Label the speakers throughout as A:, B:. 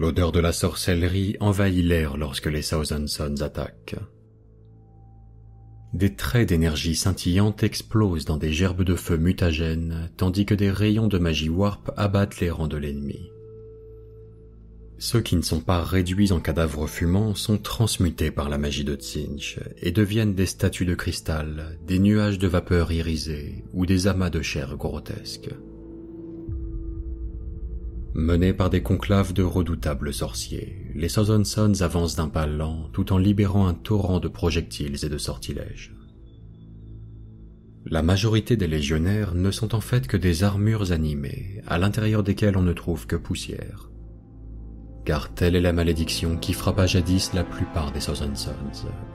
A: L'odeur de la sorcellerie envahit l'air lorsque les Thousand attaquent. Des traits d'énergie scintillante explosent dans des gerbes de feu mutagènes, tandis que des rayons de magie warp abattent les rangs de l'ennemi. Ceux qui ne sont pas réduits en cadavres fumants sont transmutés par la magie de Tsinch et deviennent des statues de cristal, des nuages de vapeur irisés ou des amas de chair grotesques. Menés par des conclaves de redoutables sorciers, les Southern avancent d'un pas lent tout en libérant un torrent de projectiles et de sortilèges. La majorité des légionnaires ne sont en fait que des armures animées, à l'intérieur desquelles on ne trouve que poussière. Car telle est la malédiction qui frappa jadis la plupart des Southern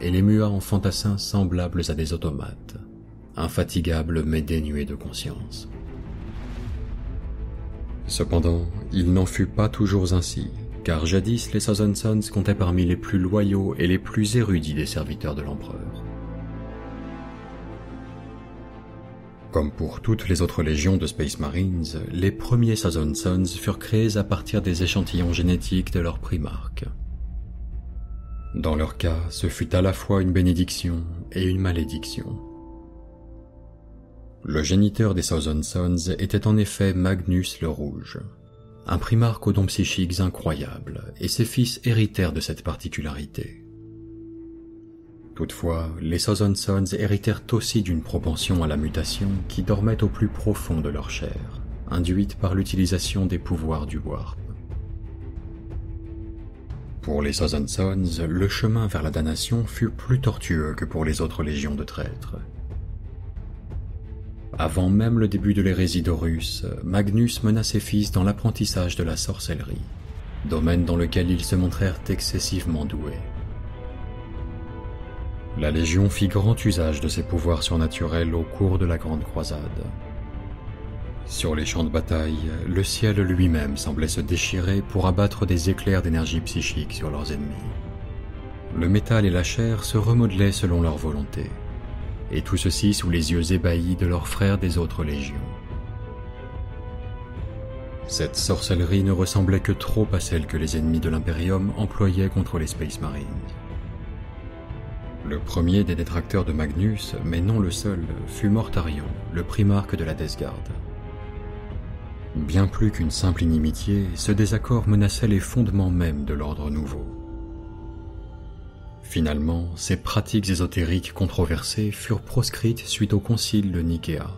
A: et les mua en fantassins semblables à des automates, infatigables mais dénués de conscience. Cependant, il n'en fut pas toujours ainsi, car jadis les Southern Sons comptaient parmi les plus loyaux et les plus érudits des serviteurs de l'empereur. Comme pour toutes les autres légions de Space Marines, les premiers Southern Sons furent créés à partir des échantillons génétiques de leurs primarques. Dans leur cas, ce fut à la fois une bénédiction et une malédiction. Le géniteur des Sons était en effet Magnus le Rouge, un primarque aux dons psychiques incroyables, et ses fils héritèrent de cette particularité. Toutefois, les Sons héritèrent aussi d'une propension à la mutation qui dormait au plus profond de leur chair, induite par l'utilisation des pouvoirs du Warp. Pour les Sons, le chemin vers la damnation fut plus tortueux que pour les autres légions de traîtres, avant même le début de l'hérésie d'Horus, Magnus mena ses fils dans l'apprentissage de la sorcellerie, domaine dans lequel ils se montrèrent excessivement doués. La Légion fit grand usage de ses pouvoirs surnaturels au cours de la Grande Croisade. Sur les champs de bataille, le ciel lui-même semblait se déchirer pour abattre des éclairs d'énergie psychique sur leurs ennemis. Le métal et la chair se remodelaient selon leur volonté, et tout ceci sous les yeux ébahis de leurs frères des autres légions. Cette sorcellerie ne ressemblait que trop à celle que les ennemis de l'Imperium employaient contre les Space Marines. Le premier des détracteurs de Magnus, mais non le seul, fut Mortarion, le primarque de la Death Guard. Bien plus qu'une simple inimitié, ce désaccord menaçait les fondements mêmes de l'ordre nouveau. Finalement, ces pratiques ésotériques controversées furent proscrites suite au concile de Nicéa.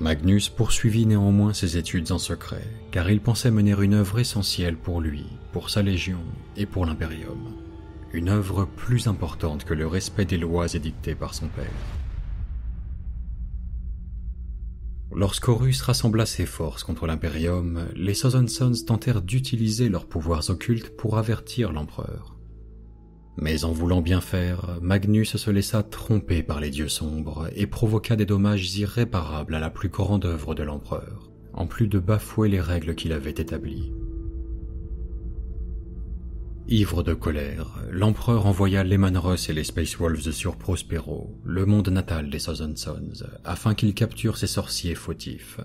A: Magnus poursuivit néanmoins ses études en secret, car il pensait mener une œuvre essentielle pour lui, pour sa légion et pour l'Imperium. Une œuvre plus importante que le respect des lois édictées par son père. Lorsqu'Horus rassembla ses forces contre l'Imperium, les Southern Sons tentèrent d'utiliser leurs pouvoirs occultes pour avertir l'empereur. Mais en voulant bien faire, Magnus se laissa tromper par les dieux sombres et provoqua des dommages irréparables à la plus grande œuvre de l'empereur, en plus de bafouer les règles qu'il avait établies. Ivre de colère, l'empereur envoya les Manros et les Space Wolves sur Prospero, le monde natal des Southern Sons, afin qu'ils capturent ces sorciers fautifs.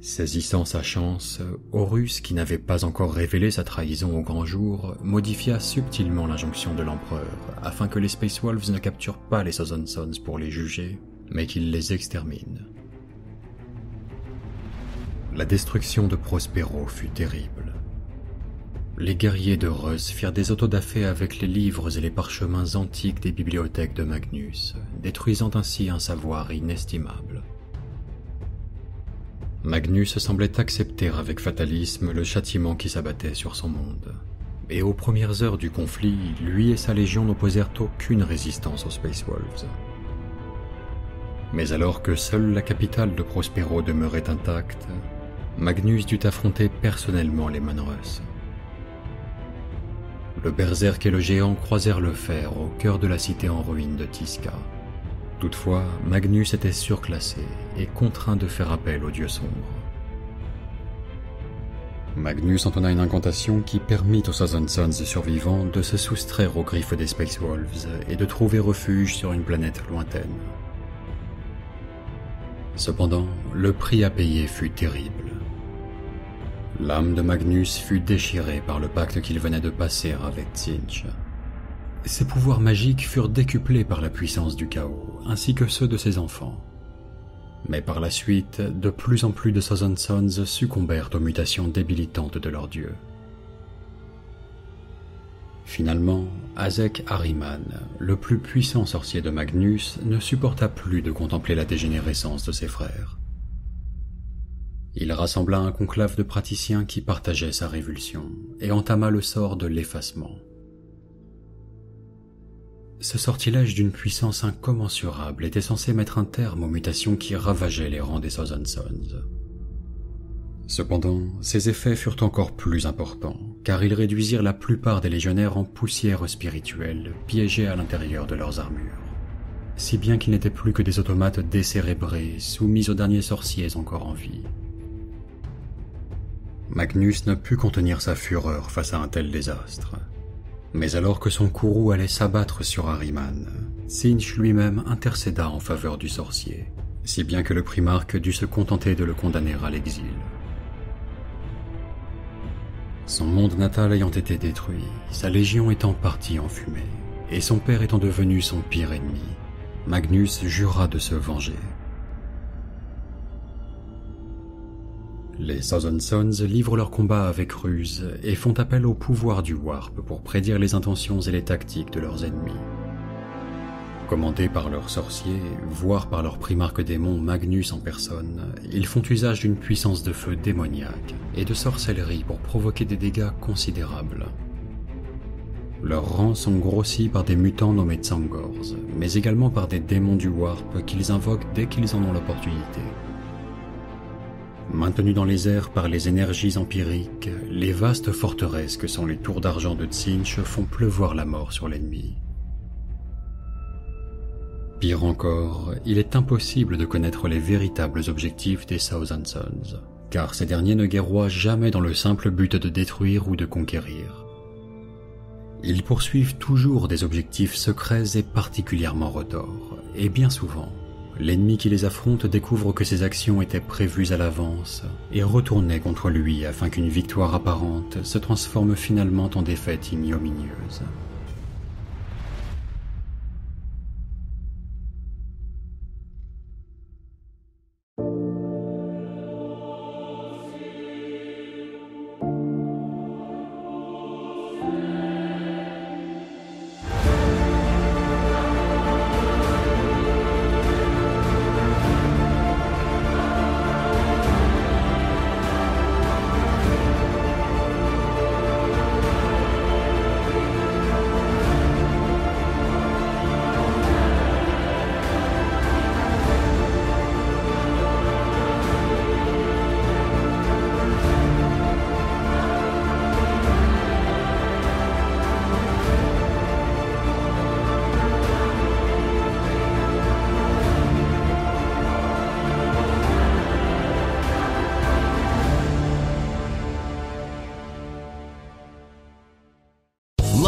A: Saisissant sa chance, Horus, qui n'avait pas encore révélé sa trahison au grand jour, modifia subtilement l'injonction de l'empereur, afin que les Space Wolves ne capturent pas les Southern Sons pour les juger, mais qu'ils les exterminent. La destruction de Prospero fut terrible. Les guerriers de Reus firent des autodafés avec les livres et les parchemins antiques des bibliothèques de Magnus, détruisant ainsi un savoir inestimable. Magnus semblait accepter avec fatalisme le châtiment qui s'abattait sur son monde. Et aux premières heures du conflit, lui et sa légion n'opposèrent aucune résistance aux Space Wolves. Mais alors que seule la capitale de Prospero demeurait intacte, Magnus dut affronter personnellement les Manrus. Le berserk et le géant croisèrent le fer au cœur de la cité en ruine de Tisca. Toutefois, Magnus était surclassé et contraint de faire appel au dieu sombre. Magnus entonna une incantation qui permit aux Thousand Sons survivants de se soustraire aux griffes des Space Wolves et de trouver refuge sur une planète lointaine. Cependant, le prix à payer fut terrible. L'âme de Magnus fut déchirée par le pacte qu'il venait de passer avec Tsinch. Ses pouvoirs magiques furent décuplés par la puissance du chaos, ainsi que ceux de ses enfants. Mais par la suite, de plus en plus de Sons succombèrent aux mutations débilitantes de leur dieu. Finalement, Azek Ahriman, le plus puissant sorcier de Magnus, ne supporta plus de contempler la dégénérescence de ses frères. Il rassembla un conclave de praticiens qui partageaient sa révulsion et entama le sort de l'effacement. Ce sortilège d'une puissance incommensurable était censé mettre un terme aux mutations qui ravageaient les rangs des Sons. Cependant, ses effets furent encore plus importants, car ils réduisirent la plupart des légionnaires en poussière spirituelle, piégés à l'intérieur de leurs armures. Si bien qu'ils n'étaient plus que des automates décérébrés, soumis aux derniers sorciers encore en vie. Magnus ne put contenir sa fureur face à un tel désastre. Mais alors que son courroux allait s'abattre sur Harriman, Sinch lui-même intercéda en faveur du sorcier, si bien que le primarque dut se contenter de le condamner à l'exil. Son monde natal ayant été détruit, sa légion étant partie en fumée, et son père étant devenu son pire ennemi, Magnus jura de se venger. Les Thousand Sons livrent leur combat avec ruse et font appel au pouvoir du Warp pour prédire les intentions et les tactiques de leurs ennemis. Commandés par leurs sorciers, voire par leur primarque démon Magnus en personne, ils font usage d'une puissance de feu démoniaque et de sorcellerie pour provoquer des dégâts considérables. Leurs rangs sont grossis par des mutants nommés Tsangors, mais également par des démons du Warp qu'ils invoquent dès qu'ils en ont l'opportunité. Maintenus dans les airs par les énergies empiriques, les vastes forteresses que sont les tours d'argent de Tsinch font pleuvoir la mort sur l'ennemi. Pire encore, il est impossible de connaître les véritables objectifs des Thousand Sons, car ces derniers ne guerroient jamais dans le simple but de détruire ou de conquérir. Ils poursuivent toujours des objectifs secrets et particulièrement retors, et bien souvent, l'ennemi qui les affronte découvre que ses actions étaient prévues à l'avance et retournaient contre lui afin qu'une victoire apparente se transforme finalement en défaite ignominieuse.